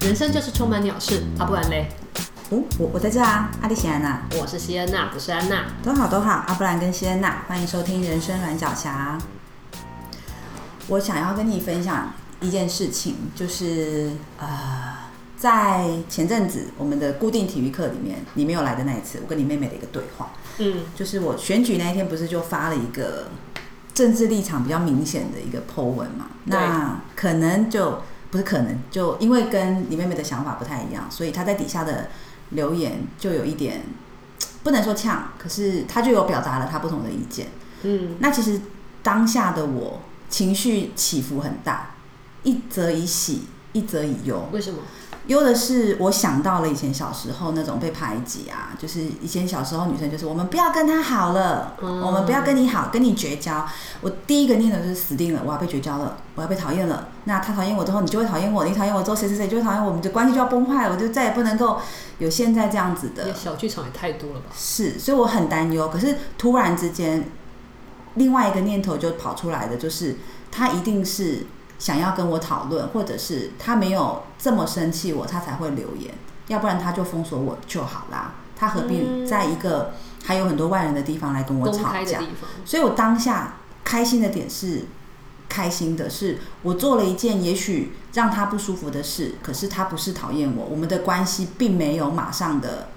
人生就是充满鸟事，啊不然嘞？哦，我我在这啊，阿丽西安娜，我是西安娜，不是安娜。都好都好，阿布兰跟西安娜，欢迎收听人生软脚侠。我想要跟你分享一件事情，就是呃，在前阵子我们的固定体育课里面，你没有来的那一次，我跟你妹妹的一个对话，嗯，就是我选举那一天不是就发了一个政治立场比较明显的一个 po 文嘛？那可能就不是可能，就因为跟你妹妹的想法不太一样，所以她在底下的留言就有一点不能说呛，可是她就有表达了她不同的意见。嗯，那其实当下的我情绪起伏很大，一则以喜，一则以忧。为什么？忧的是我想到了以前小时候那种被排挤啊，就是以前小时候女生就是我们不要跟他好了，嗯、我们不要跟你好，跟你绝交。我第一个念头就是死定了，我要被绝交了，我要被讨厌了。那他讨厌我之后，你就会讨厌我，你讨厌我之后，谁谁谁就会讨厌我，我们的关系就要崩坏了，我就再也不能够有现在这样子的。小剧场也太多了吧？是，所以我很担忧。可是突然之间，另外一个念头就跑出来的，就是他一定是。想要跟我讨论，或者是他没有这么生气我，他才会留言，要不然他就封锁我就好啦。他何必在一个还有很多外人的地方来跟我吵架？所以我当下开心的点是，开心的是我做了一件也许让他不舒服的事，可是他不是讨厌我，我们的关系并没有马上的，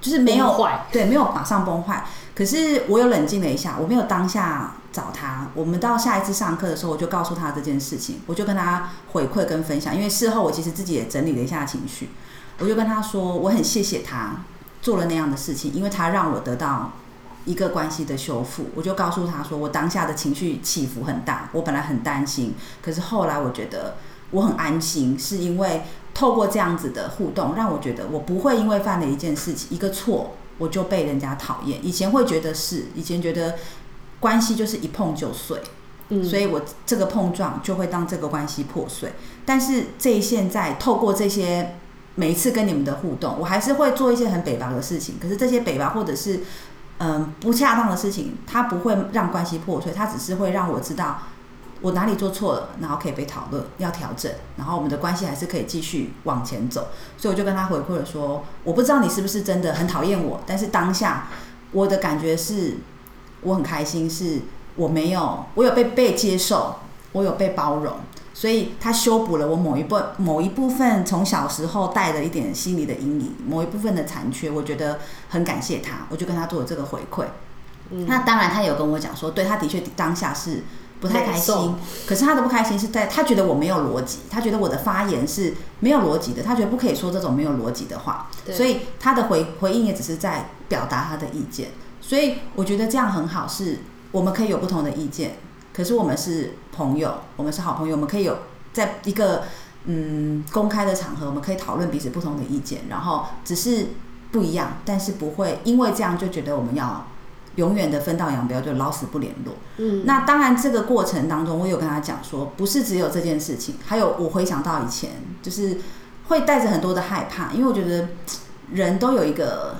就是没有坏，对，没有马上崩坏。可是我有冷静了一下，我没有当下找他。我们到下一次上课的时候，我就告诉他这件事情，我就跟他回馈跟分享。因为事后我其实自己也整理了一下情绪，我就跟他说，我很谢谢他做了那样的事情，因为他让我得到一个关系的修复。我就告诉他说，我当下的情绪起伏很大，我本来很担心，可是后来我觉得我很安心，是因为透过这样子的互动，让我觉得我不会因为犯了一件事情一个错。我就被人家讨厌，以前会觉得是，以前觉得关系就是一碰就碎，嗯，所以我这个碰撞就会让这个关系破碎。但是这现在透过这些每一次跟你们的互动，我还是会做一些很北方的事情。可是这些北方或者是嗯不恰当的事情，它不会让关系破碎，它只是会让我知道。我哪里做错了，然后可以被讨论，要调整，然后我们的关系还是可以继续往前走。所以我就跟他回馈了说，我不知道你是不是真的很讨厌我，但是当下我的感觉是，我很开心，是我没有，我有被被接受，我有被包容，所以他修补了我某一部某一部分从小时候带的一点心理的阴影，某一部分的残缺，我觉得很感谢他，我就跟他做了这个回馈。嗯，那当然他有跟我讲说，对，他的确当下是。不太开心，可是他的不开心是在他觉得我没有逻辑，他觉得我的发言是没有逻辑的，他觉得不可以说这种没有逻辑的话，所以他的回回应也只是在表达他的意见。所以我觉得这样很好，是我们可以有不同的意见，可是我们是朋友，我们是好朋友，我们可以有在一个嗯公开的场合，我们可以讨论彼此不同的意见，然后只是不一样，但是不会因为这样就觉得我们要。永远的分道扬镳，就老死不联络。嗯，那当然，这个过程当中，我有跟他讲说，不是只有这件事情，还有我回想到以前，就是会带着很多的害怕，因为我觉得人都有一个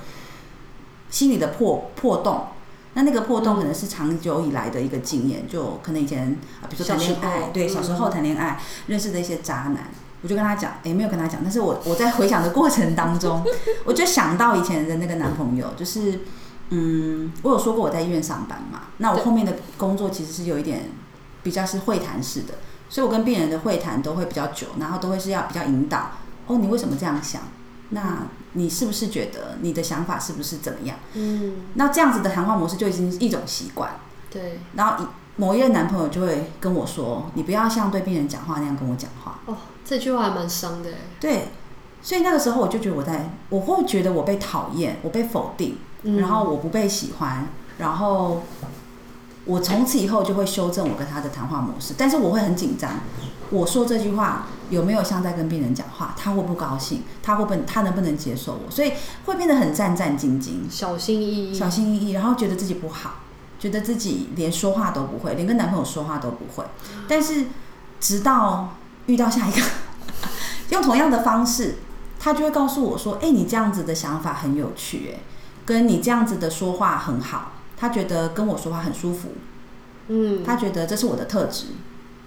心里的破破洞，那那个破洞可能是长久以来的一个经验，就可能以前啊，比如说谈恋爱，对，小时候谈恋爱认识的一些渣男，我就跟他讲，哎，没有跟他讲，但是我我在回想的过程当中，我就想到以前的那个男朋友，就是。嗯，我有说过我在医院上班嘛？那我后面的工作其实是有一点比较是会谈式的，所以我跟病人的会谈都会比较久，然后都会是要比较引导。哦，你为什么这样想？那你是不是觉得你的想法是不是怎么样？嗯，那这样子的谈话模式就已经是一种习惯。对。然后某一任男朋友就会跟我说：“你不要像对病人讲话那样跟我讲话。”哦，这句话还蛮伤的。对。所以那个时候我就觉得我在，我会觉得我被讨厌，我被否定。然后我不被喜欢，然后我从此以后就会修正我跟他的谈话模式，但是我会很紧张。我说这句话有没有像在跟病人讲话？他会不高兴？他会不他能不能接受我？所以会变得很战战兢兢，小心翼翼，小心翼翼，然后觉得自己不好，觉得自己连说话都不会，连跟男朋友说话都不会。但是直到遇到下一个，用同样的方式，他就会告诉我说：“哎，你这样子的想法很有趣，哎。”跟你这样子的说话很好，他觉得跟我说话很舒服，嗯，他觉得这是我的特质，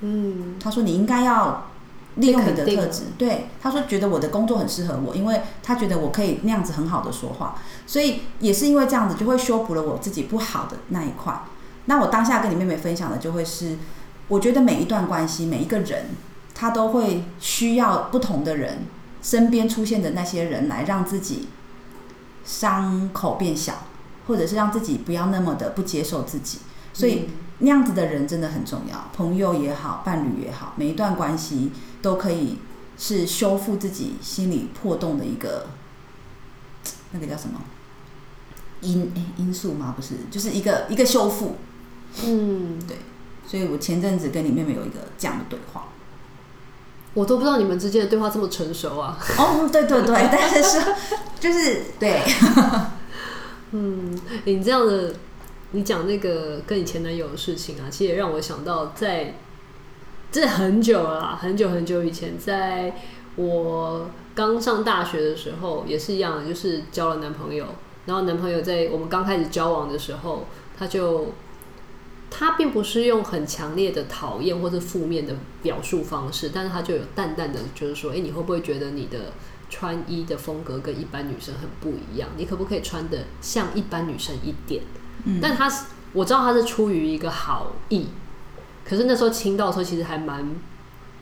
嗯，他说你应该要利用你的特质，对，他说觉得我的工作很适合我，因为他觉得我可以那样子很好的说话，所以也是因为这样子就会修补了我自己不好的那一块。那我当下跟你妹妹分享的就会是，我觉得每一段关系，每一个人，他都会需要不同的人，身边出现的那些人来让自己伤口变小，或者是让自己不要那么的不接受自己。所以那样子的人真的很重要，朋友也好，伴侣也好，每一段关系都可以是修复自己心理破洞的一个，那个叫什么因因素吗？不是，就是一个一个修复。嗯，对，所以我前阵子跟你妹妹有一个这样的对话，我都不知道你们之间的对话这么成熟啊！哦，对对对，但是是就是对，嗯，你这样的，你讲那个跟你前男友的事情啊，其实也让我想到在，这很久了啦，很久很久以前，在我刚上大学的时候，也是一样，就是交了男朋友，然后男朋友在我们刚开始交往的时候，他就。他并不是用很强烈的讨厌或者负面的表述方式，但是他就有淡淡的，就是说，诶，你会不会觉得你的穿衣的风格跟一般女生很不一样？你可不可以穿得像一般女生一点？嗯，但他是我知道他是出于一个好意，可是那时候听到的时候，其实还蛮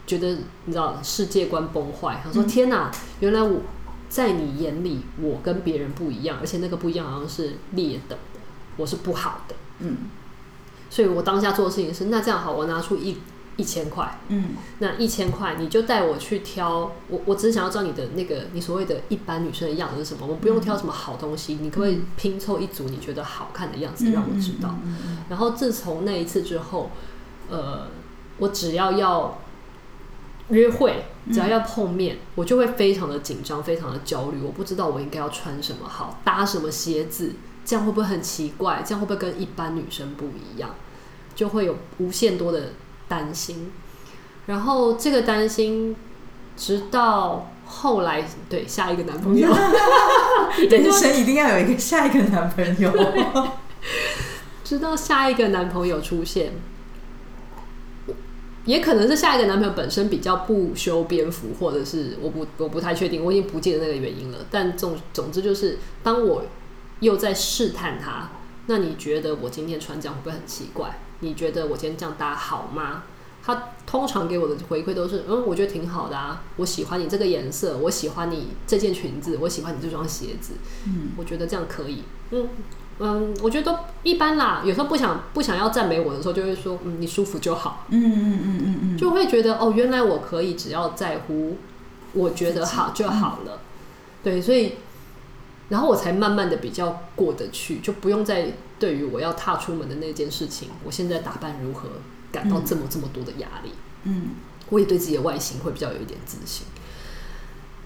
觉得，你知道，世界观崩坏。他说：“嗯，天哪，原来我在你眼里，我跟别人不一样，而且那个不一样好像是劣等的，我是不好的。”嗯。所以我当下做的事情是，那这样好，我拿出一一千块，嗯，那一千块你就带我去挑，我我只是想要知道你的那个你所谓的一般女生的样子是什么，我们不用挑什么好东西，你可不可以拼凑一组你觉得好看的样子让我知道？然后自从那一次之后，呃，我只要要约会，只要要碰面，我就会非常的紧张，非常的焦虑，我不知道我应该要穿什么好，搭什么鞋子。这样会不会很奇怪？这样会不会跟一般女生不一样？就会有无限多的担心。然后这个担心，直到后来，对，下一个男朋友，人生一定要有一个下一个男朋友。直到下一个男朋友出现，也可能是下一个男朋友本身比较不修边幅，或者是我不我不太确定，我已经不记得那个原因了。但总总之就是，当我。又在试探他，那你觉得我今天穿这样会不会很奇怪？你觉得我今天这样搭好吗？他通常给我的回馈都是，嗯，我觉得挺好的啊，我喜欢你这个颜色，我喜欢你这件裙子，我喜欢你这双鞋子，嗯，我觉得这样可以，嗯嗯，我觉得都一般啦。有时候不想不想要赞美我的时候，就会说，嗯，你舒服就好，嗯嗯嗯嗯嗯，就会觉得哦，原来我可以只要在乎我觉得好就好了，对，所以。然后我才慢慢的比较过得去，就不用再对于我要踏出门的那件事情，我现在打扮如何感到这么这么多的压力。嗯，我也对自己的外形会比较有一点自信。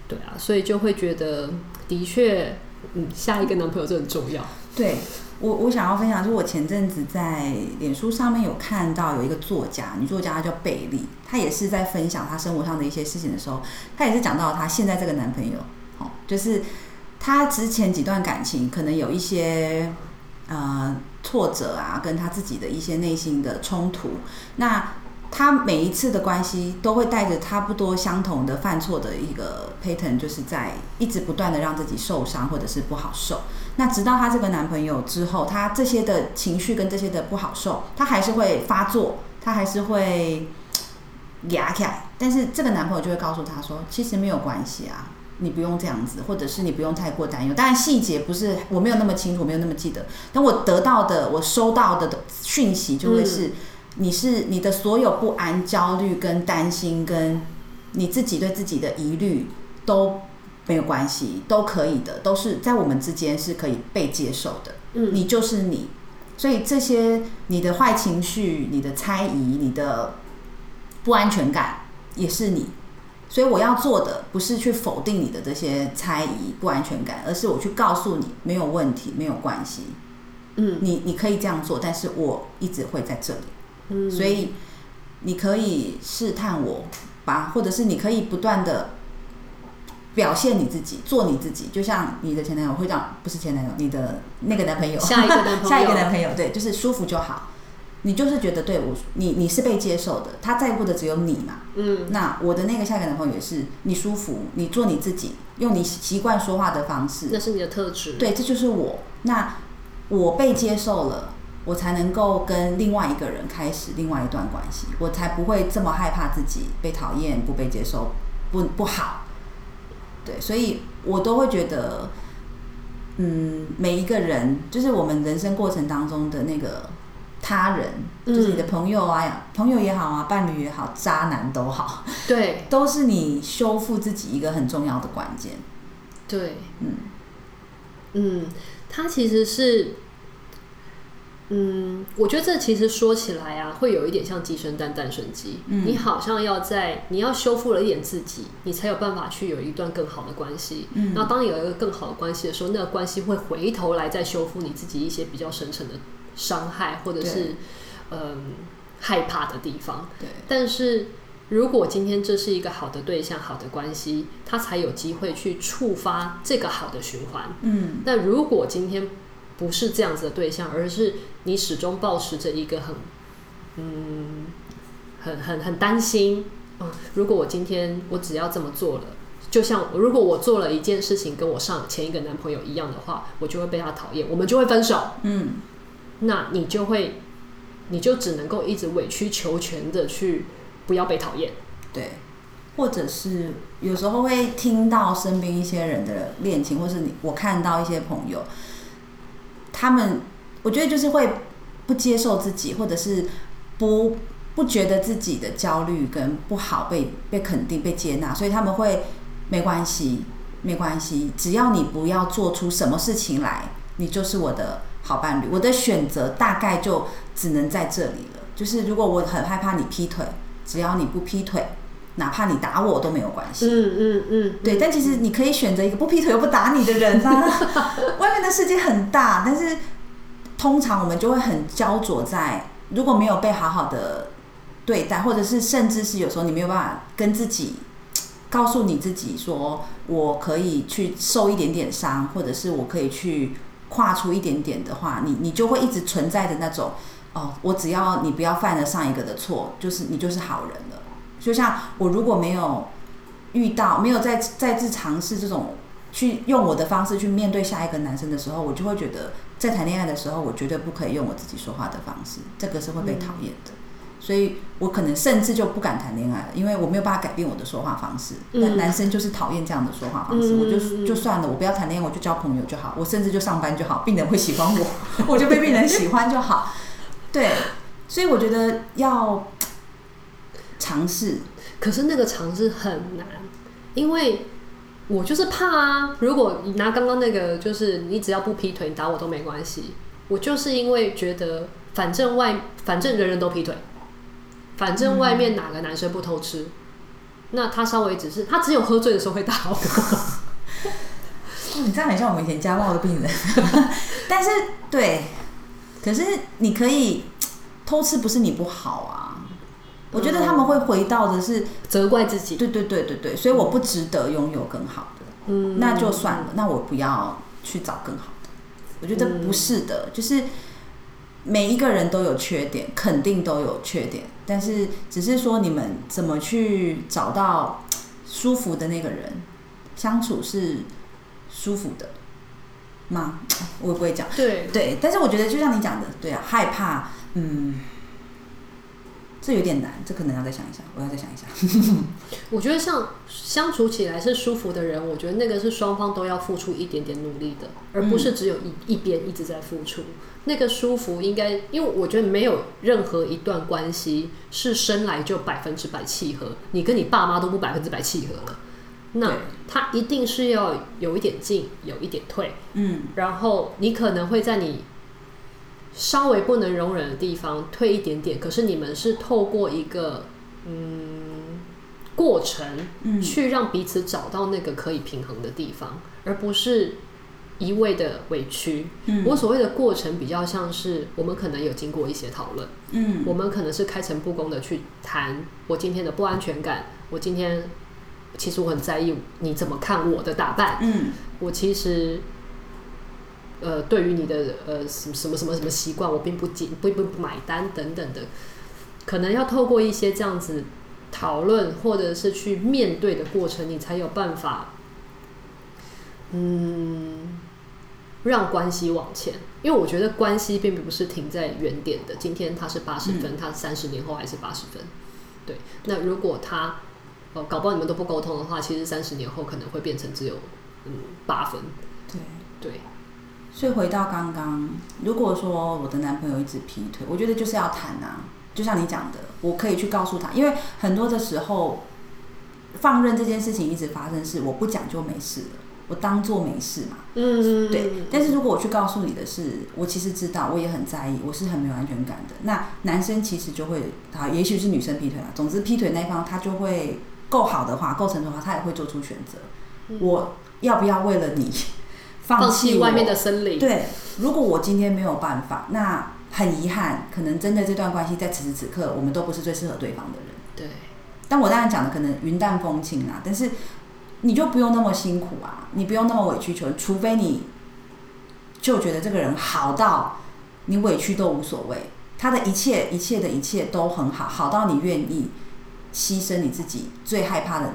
对啊，所以就会觉得的确，嗯，下一个男朋友就很重要。对，我，我想要分享，就是我前阵子在脸书上面有看到有一个作家，女作家她叫贝利，她也是在分享她生活上的一些事情的时候，她也是讲到她现在这个男朋友，哦，就是。她之前几段感情可能有一些呃挫折啊，跟他自己的一些内心的冲突。那他每一次的关系都会带着差不多相同的犯错的一个 pattern，就是在一直不断的让自己受伤或者是不好受。那直到他这个男朋友之后，他这些的情绪跟这些的不好受，他还是会发作，他还是会压起来。但是这个男朋友就会告诉他说，其实没有关系啊。你不用这样子，或者是你不用太过担忧。当然细节不是我没有那么清楚，没有那么记得。但我得到的，我收到的讯息就会是，你是你的所有不安、焦虑跟担心，跟你自己对自己的疑虑都没有关系，都可以的，都是在我们之间是可以被接受的。嗯，你就是你，所以这些你的坏情绪、你的猜疑、你的不安全感也是你。所以我要做的不是去否定你的这些猜疑、不安全感，而是我去告诉你没有问题、没有关系。嗯，你你可以这样做，但是我一直会在这里。嗯，所以你可以试探我吧，或者是你可以不断的表现你自己，做你自己，就像你的前男友会这样，不是前男友，你的那个男朋友，下一个男朋友，下一个男朋友，对，就是舒服就好。你就是觉得对我，你你是被接受的，他在乎的只有你嘛。嗯。那我的那个下一个男朋友也是，你舒服，你做你自己，用你习惯说话的方式，那是你的特质。对，这就是我。那我被接受了，我才能够跟另外一个人开始另外一段关系，我才不会这么害怕自己被讨厌、不被接受、不不好。对，所以我都会觉得，嗯，每一个人就是我们人生过程当中的那个。他人就是你的朋友啊，嗯、朋友也好啊，伴侣也好，渣男都好，对，都是你修复自己一个很重要的关键。对，嗯嗯，他其实是，嗯，我觉得这其实说起来啊，会有一点像鸡生蛋，蛋生鸡。嗯，你好像要在你要修复了一点自己，你才有办法去有一段更好的关系。嗯，那当你有一个更好的关系的时候，那个关系会回头来再修复你自己一些比较深层的。伤害或者是嗯害怕的地方，对。但是如果今天这是一个好的对象、好的关系，他才有机会去触发这个好的循环。嗯。那如果今天不是这样子的对象，而是你始终保持着一个很嗯很很很担心，嗯，如果我今天我只要这么做了，就像如果我做了一件事情跟我上前一个男朋友一样的话，我就会被他讨厌，我们就会分手。嗯。那你就会，你就只能够一直委曲求全的去不要被讨厌，对，或者是有时候会听到身边一些人的恋情，或是你我看到一些朋友，他们我觉得就是会不接受自己，或者是不不觉得自己的焦虑跟不好被被肯定被接纳，所以他们会没关系，没关系，只要你不要做出什么事情来，你就是我的。好伴侣，我的选择大概就只能在这里了。就是如果我很害怕你劈腿，只要你不劈腿，哪怕你打我都没有关系。嗯嗯嗯，对。但其实你可以选择一个不劈腿又不打你的人啊。外面的世界很大，但是通常我们就会很焦灼在，如果没有被好好的对待，或者是甚至是有时候你没有办法跟自己告诉你自己说，我可以去受一点点伤，或者是我可以去。跨出一点点的话，你你就会一直存在的那种哦，我只要你不要犯了上一个的错，就是你就是好人了。就像我如果没有遇到，没有再再次尝试这种去用我的方式去面对下一个男生的时候，我就会觉得在谈恋爱的时候，我绝对不可以用我自己说话的方式，这个是会被讨厌的。嗯所以我可能甚至就不敢谈恋爱了，因为我没有办法改变我的说话方式。那、嗯、男生就是讨厌这样的说话方式，嗯、我就就算了，我不要谈恋爱，我就交朋友就好。我甚至就上班就好，病人会喜欢我，我就被病人喜欢就好。对，所以我觉得要尝试，可是那个尝试很难，因为我就是怕啊。如果你拿刚刚那个，就是你只要不劈腿，你打我都没关系。我就是因为觉得，反正外，反正人人都劈腿。反正外面哪个男生不偷吃？嗯、那他稍微只是他只有喝醉的时候会打我。你这样很像我们以前家暴的病人。但是对，可是你可以偷吃，不是你不好啊。嗯、我觉得他们会回到的是责怪自己。对对对对对，所以我不值得拥有更好的。嗯，那就算了，那我不要去找更好的。我觉得不是的，嗯、就是。每一个人都有缺点，肯定都有缺点，但是只是说你们怎么去找到舒服的那个人，相处是舒服的吗？我也不会讲。对对，但是我觉得就像你讲的，对啊，害怕，嗯，这有点难，这可能要再想一想，我要再想一想。我觉得像相处起来是舒服的人，我觉得那个是双方都要付出一点点努力的，而不是只有一一边一直在付出。那个舒服应该，因为我觉得没有任何一段关系是生来就百分之百契合，你跟你爸妈都不百分之百契合了，那他一定是要有一点进，有一点退，嗯，然后你可能会在你稍微不能容忍的地方退一点点，可是你们是透过一个嗯过程，嗯，去让彼此找到那个可以平衡的地方，而不是。一味的委屈，嗯，我所谓的过程比较像是我们可能有经过一些讨论，嗯，我们可能是开诚布公的去谈我今天的不安全感，我今天其实我很在意你怎么看我的打扮，嗯，我其实。呃，对于你的呃什么什么什么什么习惯，我并不紧不不不买单等等的，可能要透过一些这样子讨论，或者是去面对的过程，你才有办法，嗯，让关系往前。因为我觉得关系并不是停在原点的，今天他是八十分，他三十年后还是八十分。对，那如果他哦搞不好你们都不沟通的话，其实三十年后可能会变成只有嗯八分。对对。所以回到刚刚，如果说我的男朋友一直劈腿，我觉得就是要谈啊。就像你讲的，我可以去告诉他，因为很多的时候放任这件事情一直发生，是我不讲就没事了，我当做没事嘛。嗯，对。但是如果我去告诉你的是，我其实知道，我也很在意，我是很没有安全感的。那男生其实就会，啊，也许是女生劈腿了。总之，劈腿那一方他就会够好的话，够成熟的话，他也会做出选择。我要不要为了你？放弃外面的森林。对，如果我今天没有办法，那很遗憾，可能真的这段关系在此时此刻，我们都不是最适合对方的人。对。但我当然讲的可能云淡风轻啊，但是你就不用那么辛苦啊，你不用那么委曲求全，除非你就觉得这个人好到你委屈都无所谓，他的一切一切的一切都很好，好到你愿意牺牲你自己最害怕的。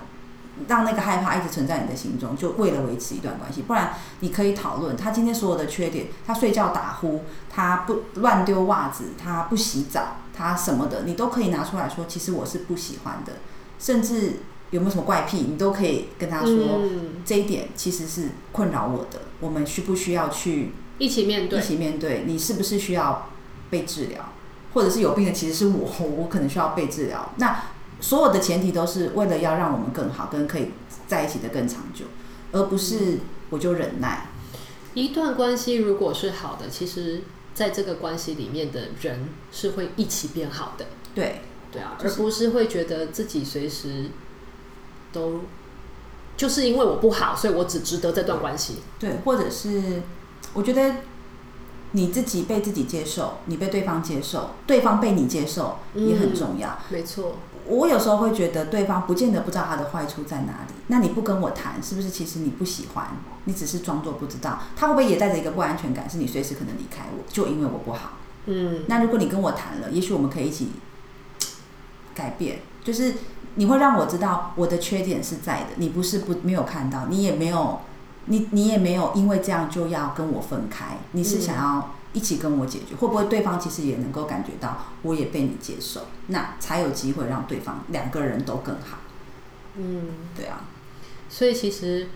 让那个害怕一直存在你的心中，就为了维持一段关系。不然你可以讨论他今天所有的缺点，他睡觉打呼，他不乱丢袜子，他不洗澡，他什么的，你都可以拿出来说。其实我是不喜欢的，甚至有没有什么怪癖，你都可以跟他说。嗯、这一点其实是困扰我的，我们需不需要去一起面对？一起面对，你是不是需要被治疗？或者是有病的其实是我，我可能需要被治疗。那。所有的前提都是为了要让我们更好，跟可以在一起的更长久，而不是我就忍耐。一段关系如果是好的，其实在这个关系里面的人是会一起变好的。对，对啊，而不是会觉得自己随时都就是因为我不好，所以我只值得这段关系。对，或者是我觉得你自己被自己接受，你被对方接受，对方被你接受也很重要。嗯，没错。我有时候会觉得对方不见得不知道他的坏处在哪里。那你不跟我谈，是不是其实你不喜欢？你只是装作不知道。他会不会也带着一个不安全感？是你随时可能离开我，就因为我不好。嗯。那如果你跟我谈了，也许我们可以一起改变。就是你会让我知道我的缺点是在的，你不是不没有看到，你也没有，你你也没有因为这样就要跟我分开。你是想要。一起跟我解决，会不会对方其实也能够感觉到我也被你接受，那才有机会让对方两个人都更好。嗯，对啊。所以其实，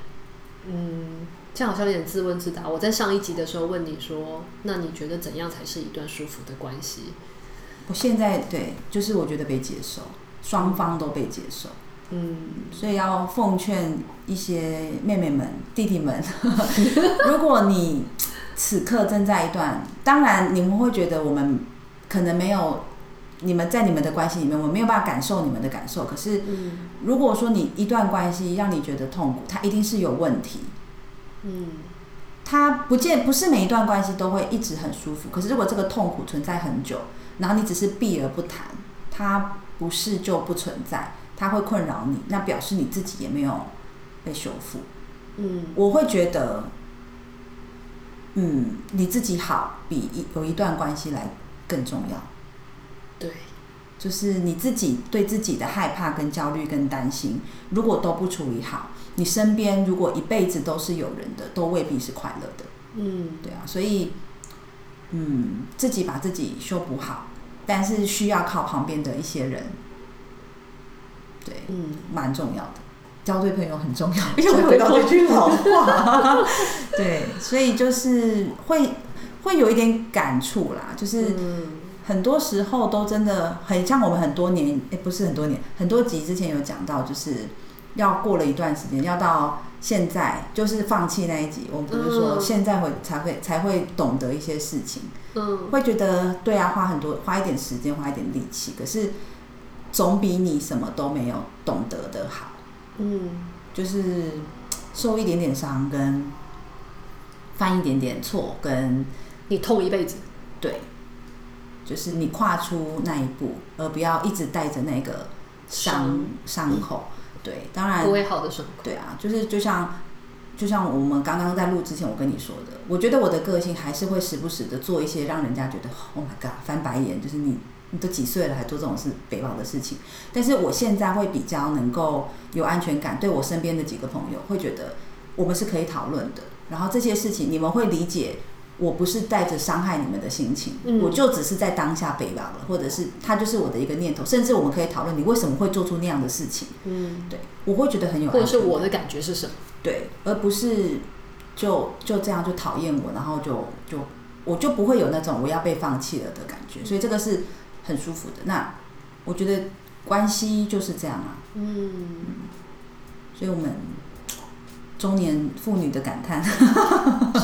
嗯，这样好像有点自问自答。我在上一集的时候问你说，那你觉得怎样才是一段舒服的关系？我现在对，就是我觉得被接受，双方都被接受。嗯，所以要奉劝一些妹妹们、弟弟们，如果你。此刻正在一段，当然你们会觉得我们可能没有你们在你们的关系里面，我没有办法感受你们的感受。可是，如果说你一段关系让你觉得痛苦，它一定是有问题。嗯，它不见不是每一段关系都会一直很舒服。可是，如果这个痛苦存在很久，然后你只是避而不谈，它不是就不存在，它会困扰你，那表示你自己也没有被修复。嗯，我会觉得。嗯，你自己好比一有一段关系来更重要。对，就是你自己对自己的害怕、跟焦虑、跟担心，如果都不处理好，你身边如果一辈子都是有人的，都未必是快乐的。嗯，对啊，所以，嗯，自己把自己修补好，但是需要靠旁边的一些人，对，嗯，蛮重要的。交对朋友很重要，又回到这句老话。对，所以就是会会有一点感触啦，就是很多时候都真的很像我们很多年，哎，不是很多年，很多集之前有讲到，就是要过了一段时间，要到现在，就是放弃那一集，我们不是说现在会才会才会懂得一些事情，嗯，会觉得对啊，花很多花一点时间，花一点力气，可是总比你什么都没有懂得的好。嗯，就是受一点点伤，跟犯一点点错，跟你痛一辈子。对，就是你跨出那一步，而不要一直带着那个伤伤口。对，当然不会好的伤口。对啊，就是就像就像我们刚刚在录之前我跟你说的，我觉得我的个性还是会时不时的做一些让人家觉得 Oh my God 翻白眼，就是你你都几岁了还做这种事北宝的事情。但是我现在会比较能够有安全感，对我身边的几个朋友会觉得我们是可以讨论的，然后这些事情你们会理解。我不是带着伤害你们的心情，嗯、我就只是在当下北宝了，或者是他就是我的一个念头，甚至我们可以讨论你为什么会做出那样的事情。嗯，对，我会觉得很有，或者是我的感觉是什么？对，而不是就就这样就讨厌我，然后就就我就不会有那种我要被放弃了的感觉，所以这个是很舒服的。那我觉得关系就是这样啊。嗯，所以我们。中年妇女的感叹，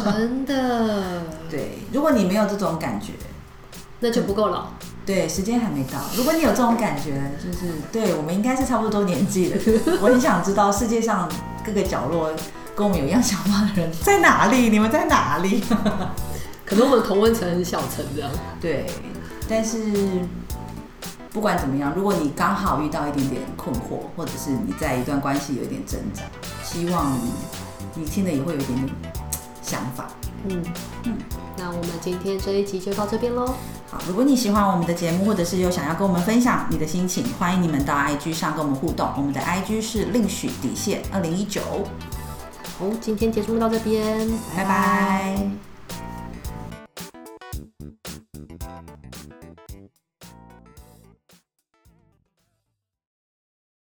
真的。对，如果你没有这种感觉，那就不够老。对，时间还没到。如果你有这种感觉，就是对我们应该是差不多年纪了。我很想知道世界上各个角落跟我们有一样想法的人在哪里？你们在哪里？可能我们同温层很小层这样。对，但是不管怎么样，如果你刚好遇到一点点困惑，或者是你在一段关系有一点挣扎。希望你，你听了也会有一点点想法。嗯嗯，那我们今天这一集就到这边喽。好，如果你喜欢我们的节目，或者是有想要跟我们分享你的心情，欢迎你们到 IG 上跟我们互动。我们的 IG 是另许底线二零一九。好，今天节目到这边，拜拜。拜拜。